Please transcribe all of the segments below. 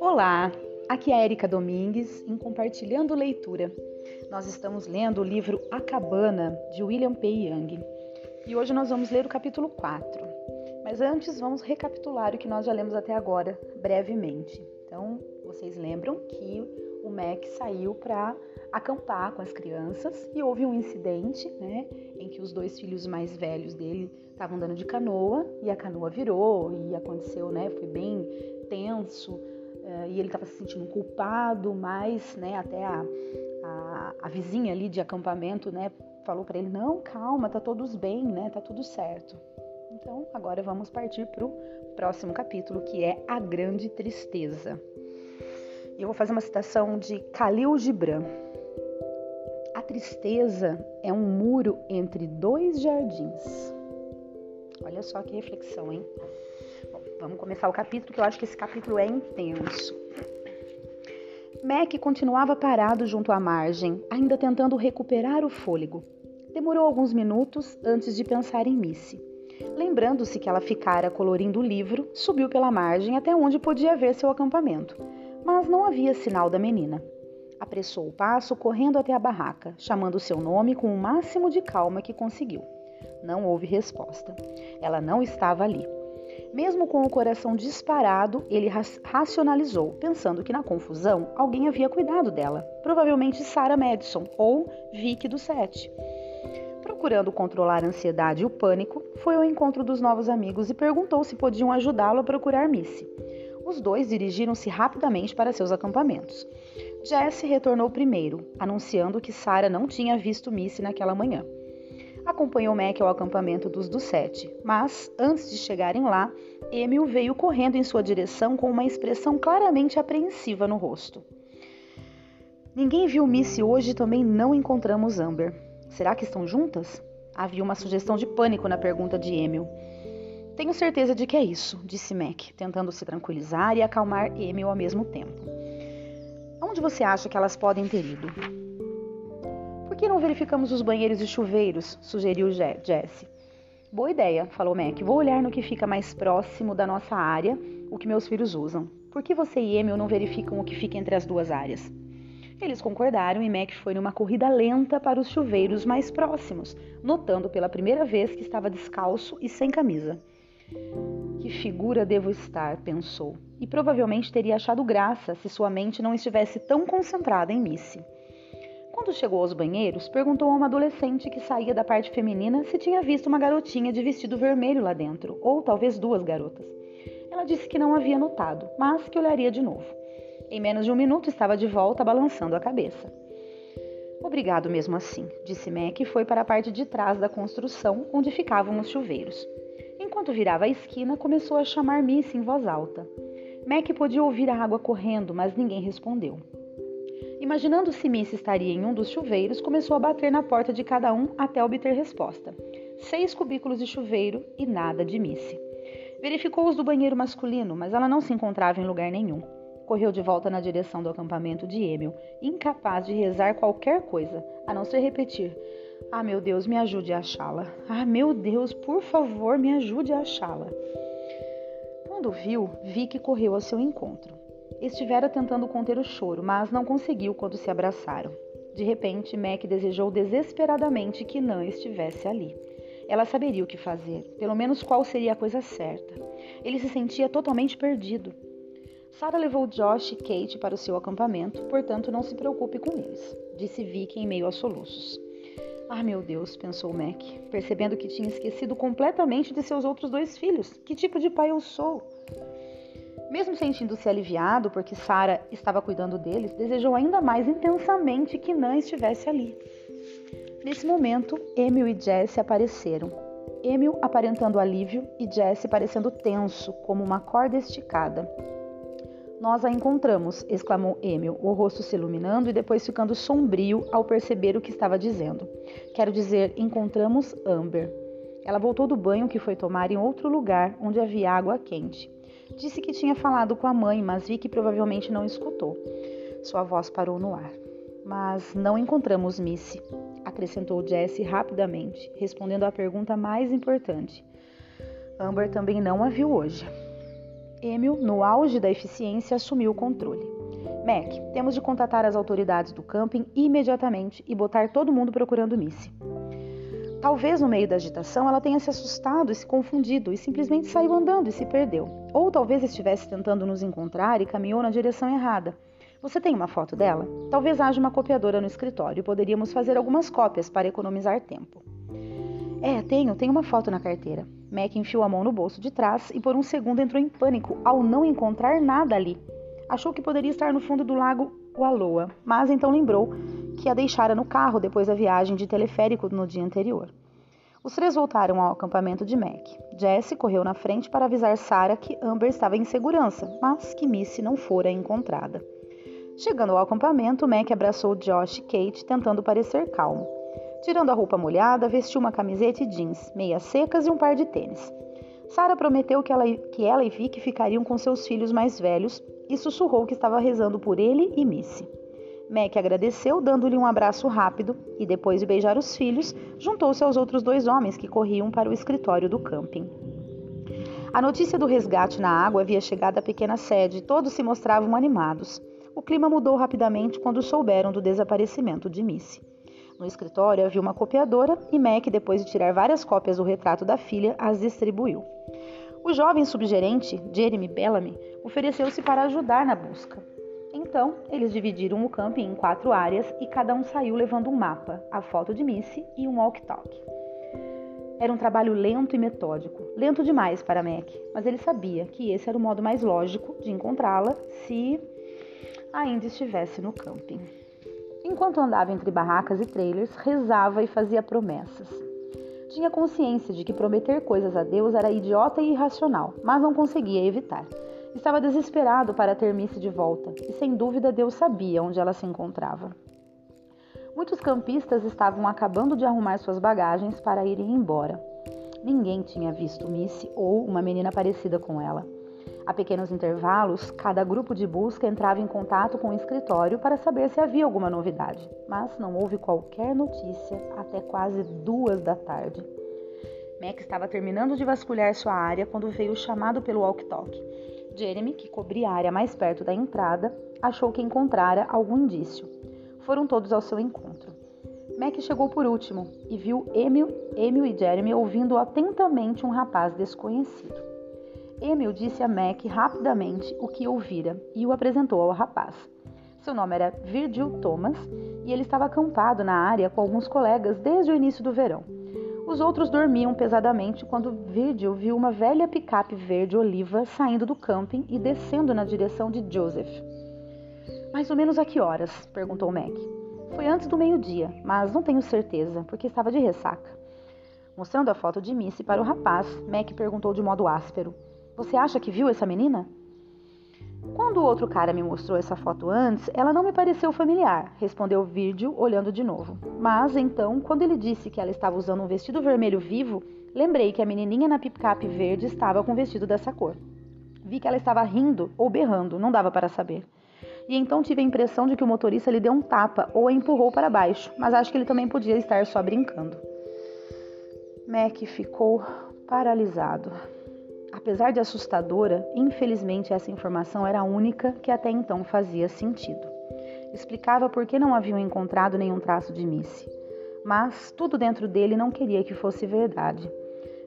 Olá, aqui é a Erika Domingues em Compartilhando Leitura. Nós estamos lendo o livro A Cabana de William P. Young e hoje nós vamos ler o capítulo 4. Mas antes vamos recapitular o que nós já lemos até agora brevemente. Então, vocês lembram que o Mac saiu para acampar com as crianças e houve um incidente, né, em que os dois filhos mais velhos dele estavam andando de canoa e a canoa virou e aconteceu, né, foi bem tenso uh, e ele estava se sentindo culpado, mas, né, até a, a, a vizinha ali de acampamento, né, falou para ele não, calma, tá todos bem, né, tá tudo certo. Então, agora vamos partir para o próximo capítulo, que é a grande tristeza. Eu vou fazer uma citação de Khalil Gibran. A tristeza é um muro entre dois jardins. Olha só que reflexão, hein? Bom, vamos começar o capítulo, que eu acho que esse capítulo é intenso. Mac continuava parado junto à margem, ainda tentando recuperar o fôlego. Demorou alguns minutos antes de pensar em Missy. Lembrando-se que ela ficara colorindo o livro, subiu pela margem até onde podia ver seu acampamento mas não havia sinal da menina. Apressou o passo, correndo até a barraca, chamando seu nome com o máximo de calma que conseguiu. Não houve resposta. Ela não estava ali. Mesmo com o coração disparado, ele racionalizou, pensando que na confusão alguém havia cuidado dela, provavelmente Sarah Madison ou Vicky do Sete. Procurando controlar a ansiedade e o pânico, foi ao encontro dos novos amigos e perguntou se podiam ajudá-lo a procurar Missy. Os dois dirigiram-se rapidamente para seus acampamentos. Jesse retornou primeiro, anunciando que Sarah não tinha visto Missy naquela manhã. Acompanhou Mac ao acampamento dos do Sete, mas, antes de chegarem lá, Emil veio correndo em sua direção com uma expressão claramente apreensiva no rosto. Ninguém viu Missy hoje e também não encontramos Amber. Será que estão juntas? Havia uma sugestão de pânico na pergunta de Emil. Tenho certeza de que é isso, disse Mac, tentando se tranquilizar e acalmar Emil ao mesmo tempo. Onde você acha que elas podem ter ido? Por que não verificamos os banheiros e chuveiros? sugeriu Jesse. Boa ideia, falou Mac. Vou olhar no que fica mais próximo da nossa área, o que meus filhos usam. Por que você e Emil não verificam o que fica entre as duas áreas? Eles concordaram e Mac foi numa corrida lenta para os chuveiros mais próximos, notando pela primeira vez que estava descalço e sem camisa. Que figura devo estar, pensou, e provavelmente teria achado graça se sua mente não estivesse tão concentrada em Missy. Quando chegou aos banheiros, perguntou a uma adolescente que saía da parte feminina se tinha visto uma garotinha de vestido vermelho lá dentro, ou talvez duas garotas. Ela disse que não havia notado, mas que olharia de novo. Em menos de um minuto estava de volta, balançando a cabeça. Obrigado mesmo assim, disse Mac e foi para a parte de trás da construção, onde ficavam os chuveiros. Enquanto virava a esquina, começou a chamar Missy em voz alta. Mac podia ouvir a água correndo, mas ninguém respondeu. Imaginando se Missy estaria em um dos chuveiros, começou a bater na porta de cada um até obter resposta. Seis cubículos de chuveiro e nada de Missy. Verificou os do banheiro masculino, mas ela não se encontrava em lugar nenhum. Correu de volta na direção do acampamento de Emil, incapaz de rezar qualquer coisa, a não ser repetir: ah, meu Deus, me ajude a achá-la. Ah, meu Deus, por favor, me ajude a achá-la. Quando viu, vi que correu ao seu encontro. Estivera tentando conter o choro, mas não conseguiu quando se abraçaram. De repente, Mac desejou desesperadamente que Nan estivesse ali. Ela saberia o que fazer, pelo menos qual seria a coisa certa. Ele se sentia totalmente perdido. Sarah levou Josh e Kate para o seu acampamento, portanto não se preocupe com eles, disse Vicky em meio aos soluços. Ah, meu Deus, pensou Mac, percebendo que tinha esquecido completamente de seus outros dois filhos. Que tipo de pai eu sou? Mesmo sentindo-se aliviado porque Sara estava cuidando deles, desejou ainda mais intensamente que Nan estivesse ali. Nesse momento, Emil e Jesse apareceram. Emil aparentando alívio e Jesse parecendo tenso, como uma corda esticada. Nós a encontramos, exclamou Emil, o rosto se iluminando e depois ficando sombrio ao perceber o que estava dizendo. Quero dizer, encontramos Amber. Ela voltou do banho que foi tomar em outro lugar onde havia água quente. Disse que tinha falado com a mãe, mas vi que provavelmente não escutou. Sua voz parou no ar. Mas não encontramos Missy, acrescentou Jesse rapidamente, respondendo à pergunta mais importante. Amber também não a viu hoje. Emil, no auge da eficiência, assumiu o controle. Mac, temos de contatar as autoridades do camping imediatamente e botar todo mundo procurando Missy. Talvez no meio da agitação ela tenha se assustado e se confundido e simplesmente saiu andando e se perdeu. Ou talvez estivesse tentando nos encontrar e caminhou na direção errada. Você tem uma foto dela? Talvez haja uma copiadora no escritório e poderíamos fazer algumas cópias para economizar tempo. É, tenho, tenho uma foto na carteira. Mac enfiou a mão no bolso de trás e por um segundo entrou em pânico ao não encontrar nada ali. Achou que poderia estar no fundo do lago Waloa, mas então lembrou que a deixara no carro depois da viagem de teleférico no dia anterior. Os três voltaram ao acampamento de Mac. Jesse correu na frente para avisar Sarah que Amber estava em segurança, mas que Missy não fora encontrada. Chegando ao acampamento, Mac abraçou Josh e Kate, tentando parecer calmo. Tirando a roupa molhada, vestiu uma camiseta e jeans, meias secas e um par de tênis. Sarah prometeu que ela, que ela e Vic ficariam com seus filhos mais velhos e sussurrou que estava rezando por ele e Missy. Mac agradeceu, dando-lhe um abraço rápido e, depois de beijar os filhos, juntou-se aos outros dois homens que corriam para o escritório do camping. A notícia do resgate na água havia chegado à pequena sede e todos se mostravam animados. O clima mudou rapidamente quando souberam do desaparecimento de Missy. No escritório havia uma copiadora e Mac, depois de tirar várias cópias do retrato da filha, as distribuiu. O jovem subgerente, Jeremy Bellamy, ofereceu-se para ajudar na busca. Então, eles dividiram o camping em quatro áreas e cada um saiu levando um mapa, a foto de Missy e um walk-talk. Era um trabalho lento e metódico, lento demais para Mac, mas ele sabia que esse era o modo mais lógico de encontrá-la se ainda estivesse no camping. Enquanto andava entre barracas e trailers, rezava e fazia promessas. Tinha consciência de que prometer coisas a Deus era idiota e irracional, mas não conseguia evitar. Estava desesperado para ter Missy de volta, e sem dúvida Deus sabia onde ela se encontrava. Muitos campistas estavam acabando de arrumar suas bagagens para irem embora. Ninguém tinha visto Missy ou uma menina parecida com ela. A pequenos intervalos, cada grupo de busca entrava em contato com o escritório para saber se havia alguma novidade, mas não houve qualquer notícia até quase duas da tarde. Mac estava terminando de vasculhar sua área quando veio o chamado pelo walk-talk. Jeremy, que cobria a área mais perto da entrada, achou que encontrara algum indício. Foram todos ao seu encontro. Mac chegou por último e viu Emil, Emil e Jeremy ouvindo atentamente um rapaz desconhecido. Emil disse a Mac rapidamente o que ouvira e o apresentou ao rapaz. Seu nome era Virgil Thomas e ele estava acampado na área com alguns colegas desde o início do verão. Os outros dormiam pesadamente quando Virgil viu uma velha picape verde oliva saindo do camping e descendo na direção de Joseph. Mais ou menos a que horas? perguntou Mac. Foi antes do meio-dia, mas não tenho certeza, porque estava de ressaca. Mostrando a foto de Missy para o rapaz, Mac perguntou de modo áspero: você acha que viu essa menina? Quando o outro cara me mostrou essa foto antes, ela não me pareceu familiar, respondeu Virgil, olhando de novo. Mas então, quando ele disse que ela estava usando um vestido vermelho vivo, lembrei que a menininha na picape verde estava com um vestido dessa cor. Vi que ela estava rindo ou berrando, não dava para saber. E então tive a impressão de que o motorista lhe deu um tapa ou a empurrou para baixo, mas acho que ele também podia estar só brincando. Mac ficou paralisado. Apesar de assustadora, infelizmente essa informação era a única que até então fazia sentido. Explicava por que não haviam encontrado nenhum traço de Missy. Mas tudo dentro dele não queria que fosse verdade.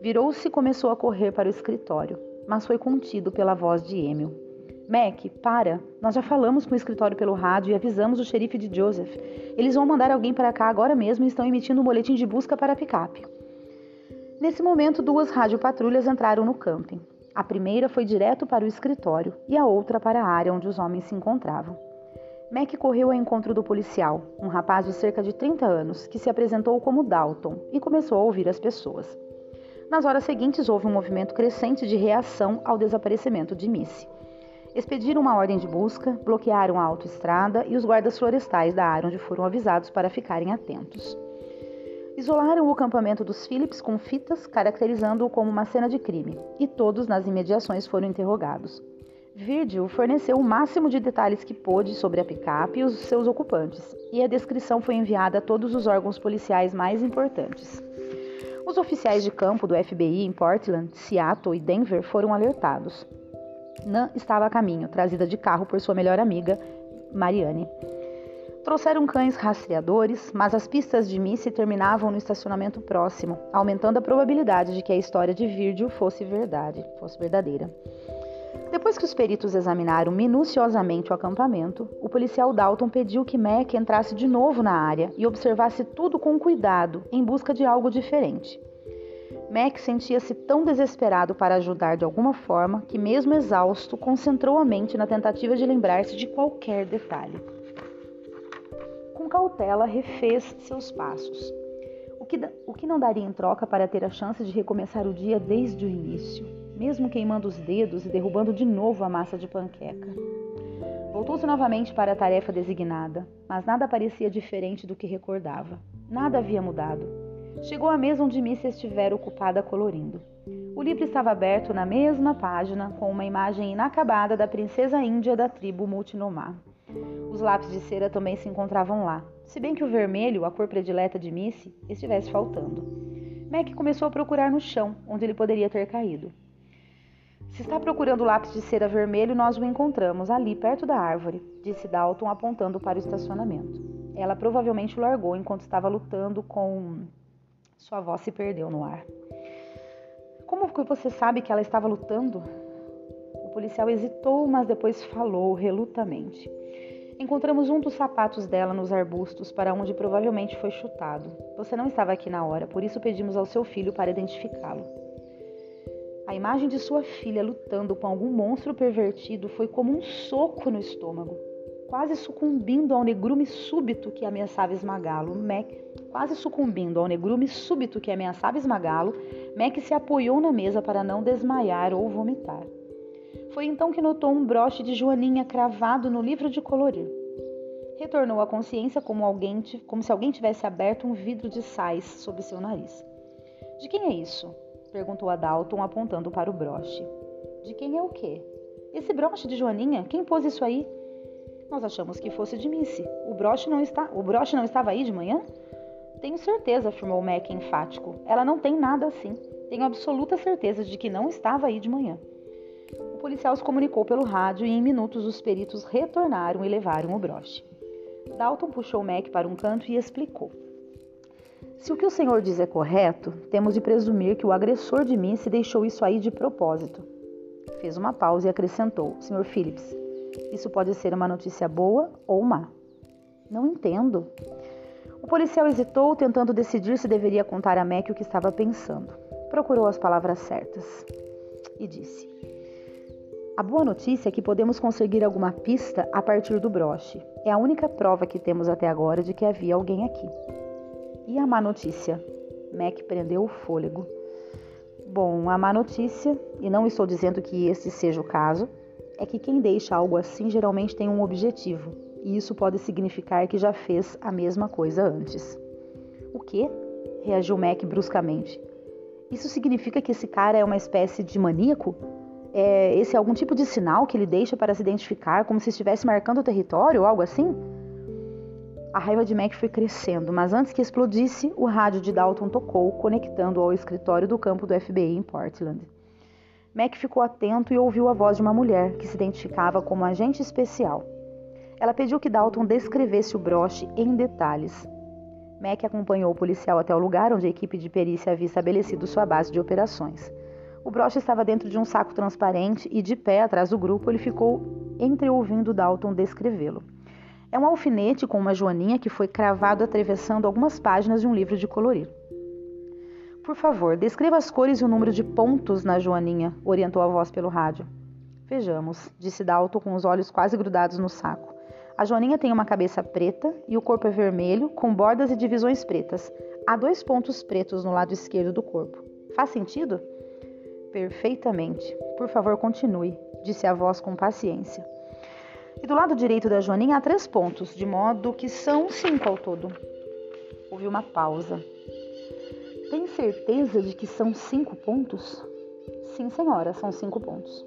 Virou-se e começou a correr para o escritório, mas foi contido pela voz de Emil. Mac, para! Nós já falamos com o escritório pelo rádio e avisamos o xerife de Joseph. Eles vão mandar alguém para cá agora mesmo e estão emitindo um boletim de busca para a picape. Nesse momento, duas radiopatrulhas entraram no camping. A primeira foi direto para o escritório e a outra para a área onde os homens se encontravam. Mac correu ao encontro do policial, um rapaz de cerca de 30 anos, que se apresentou como Dalton e começou a ouvir as pessoas. Nas horas seguintes, houve um movimento crescente de reação ao desaparecimento de Missy. Expediram uma ordem de busca, bloquearam a autoestrada e os guardas florestais da área onde foram avisados para ficarem atentos. Isolaram o acampamento dos Phillips com fitas, caracterizando-o como uma cena de crime, e todos nas imediações foram interrogados. Virgil forneceu o máximo de detalhes que pôde sobre a picape e os seus ocupantes, e a descrição foi enviada a todos os órgãos policiais mais importantes. Os oficiais de campo do FBI em Portland, Seattle e Denver foram alertados. Nan estava a caminho, trazida de carro por sua melhor amiga, Marianne. Trouxeram cães rastreadores, mas as pistas de Missy terminavam no estacionamento próximo, aumentando a probabilidade de que a história de Virgil fosse verdade, fosse verdadeira. Depois que os peritos examinaram minuciosamente o acampamento, o policial Dalton pediu que Mac entrasse de novo na área e observasse tudo com cuidado, em busca de algo diferente. Mac sentia-se tão desesperado para ajudar de alguma forma que, mesmo exausto, concentrou a mente na tentativa de lembrar-se de qualquer detalhe. Cautela, refez seus passos, o que, o que não daria em troca para ter a chance de recomeçar o dia desde o início, mesmo queimando os dedos e derrubando de novo a massa de panqueca. Voltou-se novamente para a tarefa designada, mas nada parecia diferente do que recordava. Nada havia mudado. Chegou à mesa onde Missy estivera ocupada colorindo. O livro estava aberto na mesma página, com uma imagem inacabada da princesa índia da tribo Multinomar. Os lápis de cera também se encontravam lá, se bem que o vermelho, a cor predileta de Missy, estivesse faltando. Mac começou a procurar no chão, onde ele poderia ter caído. Se está procurando o lápis de cera vermelho, nós o encontramos ali, perto da árvore, disse Dalton, apontando para o estacionamento. Ela provavelmente o largou enquanto estava lutando com sua voz se perdeu no ar. Como você sabe que ela estava lutando? Policial hesitou, mas depois falou relutamente. Encontramos um dos sapatos dela nos arbustos para onde provavelmente foi chutado. Você não estava aqui na hora, por isso pedimos ao seu filho para identificá-lo. A imagem de sua filha lutando com algum monstro pervertido foi como um soco no estômago. Quase sucumbindo ao negrume súbito que ameaçava esmagá-lo, Mac, quase sucumbindo ao negrume súbito que ameaçava esmagá-lo, Mac se apoiou na mesa para não desmaiar ou vomitar. Foi então que notou um broche de joaninha cravado no livro de colorir. Retornou à consciência como, alguém, como se alguém tivesse aberto um vidro de sais sob seu nariz. De quem é isso? perguntou a Dalton, apontando para o broche. De quem é o quê? Esse broche de joaninha? Quem pôs isso aí? Nós achamos que fosse de Missy. O broche não está, o broche não estava aí de manhã? Tenho certeza, afirmou Mac enfático. Ela não tem nada assim. Tenho absoluta certeza de que não estava aí de manhã. O policial se comunicou pelo rádio e em minutos os peritos retornaram e levaram o broche. Dalton puxou Mac para um canto e explicou. Se o que o senhor diz é correto, temos de presumir que o agressor de Missy deixou isso aí de propósito. Fez uma pausa e acrescentou: Sr. Phillips, isso pode ser uma notícia boa ou má. Não entendo. O policial hesitou, tentando decidir se deveria contar a Mac o que estava pensando. Procurou as palavras certas e disse: A boa notícia é que podemos conseguir alguma pista a partir do broche. É a única prova que temos até agora de que havia alguém aqui. E a má notícia? Mac prendeu o fôlego. Bom, a má notícia, e não estou dizendo que esse seja o caso, é que quem deixa algo assim geralmente tem um objetivo, e isso pode significar que já fez a mesma coisa antes. O quê? reagiu Mac bruscamente. Isso significa que esse cara é uma espécie de maníaco? É, esse é algum tipo de sinal que ele deixa para se identificar, como se estivesse marcando o território ou algo assim? A raiva de Mac foi crescendo, mas antes que explodisse, o rádio de Dalton tocou, conectando ao escritório do campo do FBI em Portland. Mac ficou atento e ouviu a voz de uma mulher que se identificava como agente especial. Ela pediu que Dalton descrevesse o broche em detalhes. Mac acompanhou o policial até o lugar onde a equipe de perícia havia estabelecido sua base de operações. O broche estava dentro de um saco transparente e, de pé atrás do grupo, ele ficou entreouvindo Dalton descrevê-lo. É um alfinete com uma joaninha que foi cravado atravessando algumas páginas de um livro de colorir. Por favor, descreva as cores e o número de pontos na joaninha, orientou a voz pelo rádio. Vejamos, disse Dalton com os olhos quase grudados no saco. A joaninha tem uma cabeça preta e o corpo é vermelho, com bordas e divisões pretas. Há dois pontos pretos no lado esquerdo do corpo. Faz sentido? Perfeitamente. Por favor, continue, disse a voz com paciência. E do lado direito da joaninha há três pontos, de modo que são cinco ao todo. Houve uma pausa. Tem certeza de que são cinco pontos? Sim, senhora, são cinco pontos.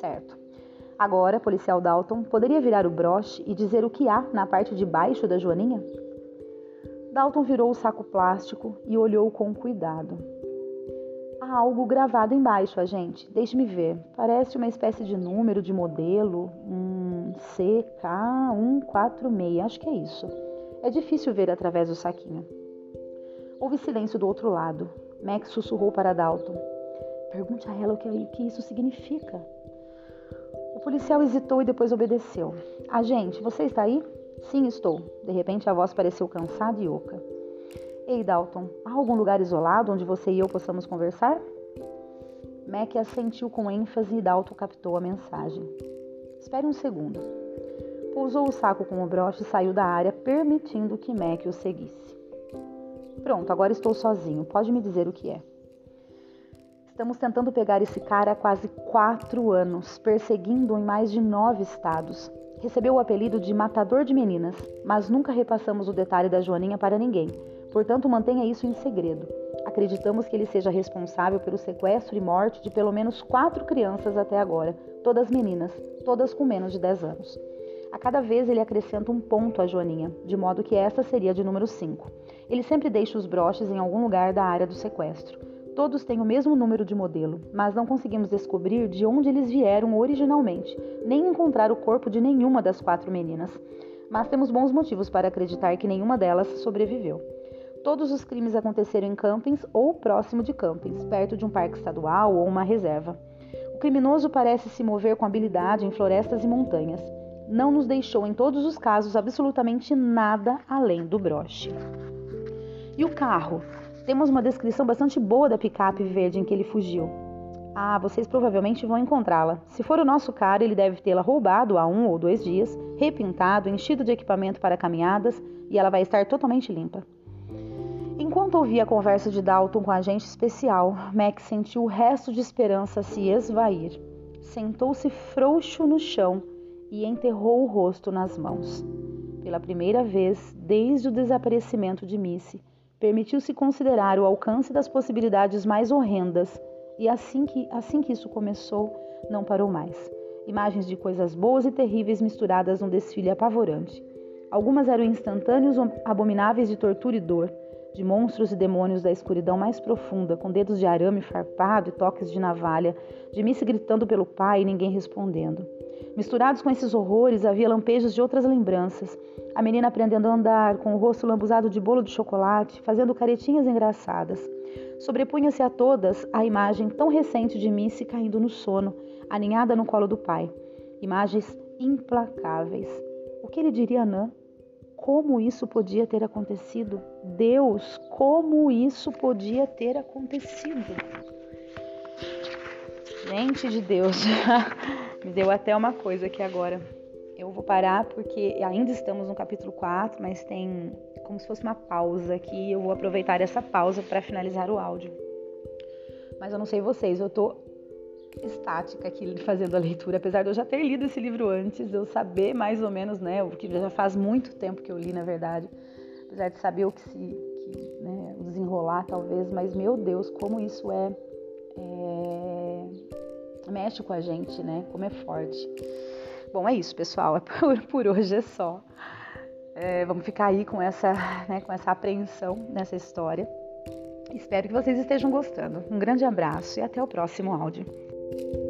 Certo. Agora, policial Dalton, poderia virar o broche e dizer o que há na parte de baixo da joaninha? Dalton virou o saco plástico e olhou com cuidado. Algo gravado embaixo, agente. Deixe-me ver. Parece uma espécie de número de modelo. Um CK146. Acho que é isso. É difícil ver através do saquinho. Houve silêncio do outro lado. Max sussurrou para Dalton. Pergunte a ela o que, o que isso significa. O policial hesitou e depois obedeceu. Agente, você está aí? Sim, estou. De repente a voz pareceu cansada e oca. Ei, Dalton, há algum lugar isolado onde você e eu possamos conversar? Mac assentiu com ênfase e Dalton captou a mensagem. Espere um segundo. Pousou o saco com o broche e saiu da área, permitindo que Mac o seguisse. Pronto, agora estou sozinho. Pode me dizer o que é? Estamos tentando pegar esse cara há quase quatro anos, perseguindo-o em mais de nove estados. Recebeu o apelido de Matador de Meninas, mas nunca repassamos o detalhe da Joaninha para ninguém. Portanto, mantenha isso em segredo. Acreditamos que ele seja responsável pelo sequestro e morte de pelo menos quatro crianças até agora, todas meninas, todas com menos de 10 anos. A cada vez ele acrescenta um ponto à Joaninha, de modo que essa seria de número 5. Ele sempre deixa os broches em algum lugar da área do sequestro. Todos têm o mesmo número de modelo, mas não conseguimos descobrir de onde eles vieram originalmente, nem encontrar o corpo de nenhuma das quatro meninas. Mas temos bons motivos para acreditar que nenhuma delas sobreviveu. Todos os crimes aconteceram em campings ou próximo de campings, perto de um parque estadual ou uma reserva. O criminoso parece se mover com habilidade em florestas e montanhas. Não nos deixou, em todos os casos, absolutamente nada além do broche. E o carro? Temos uma descrição bastante boa da picape verde em que ele fugiu. Ah, vocês provavelmente vão encontrá-la. Se for o nosso cara, ele deve tê-la roubado há um ou dois dias, repintado, enchido de equipamento para caminhadas e ela vai estar totalmente limpa. Enquanto ouvia a conversa de Dalton com a agente especial, Max sentiu o resto de esperança se esvair. Sentou-se frouxo no chão e enterrou o rosto nas mãos. Pela primeira vez desde o desaparecimento de Missy, Permitiu-se considerar o alcance das possibilidades mais horrendas, e assim que, assim que isso começou, não parou mais. Imagens de coisas boas e terríveis misturadas num desfile apavorante. Algumas eram instantâneos abomináveis de tortura e dor, de monstros e demônios da escuridão mais profunda, com dedos de arame farpado e toques de navalha, de Missy gritando pelo pai e ninguém respondendo. Misturados com esses horrores, havia lampejos de outras lembranças. A menina aprendendo a andar, com o rosto lambuzado de bolo de chocolate, fazendo caretinhas engraçadas. Sobrepunha-se a todas a imagem tão recente de Missy caindo no sono, aninhada no colo do pai. Imagens implacáveis. O que ele diria a Nan? Como isso podia ter acontecido? Deus, como isso podia ter acontecido? Gente de Deus, me deu até uma coisa aqui agora. Eu vou parar porque ainda estamos no capítulo 4, mas tem como se fosse uma pausa aqui. Eu vou aproveitar essa pausa para finalizar o áudio. Mas eu não sei vocês, eu tô estática aqui fazendo a leitura, apesar de eu já ter lido esse livro antes, eu saber mais ou menos, né, o que já faz muito tempo que eu li, na verdade, apesar de saber o que se, que, né, desenrolar talvez, mas meu Deus, como isso é, é mexe com a gente, né? Como é forte. Bom, é isso, pessoal. É por, por hoje é só. É, vamos ficar aí com essa, né, com essa apreensão nessa história. Espero que vocês estejam gostando. Um grande abraço e até o próximo áudio. thank you.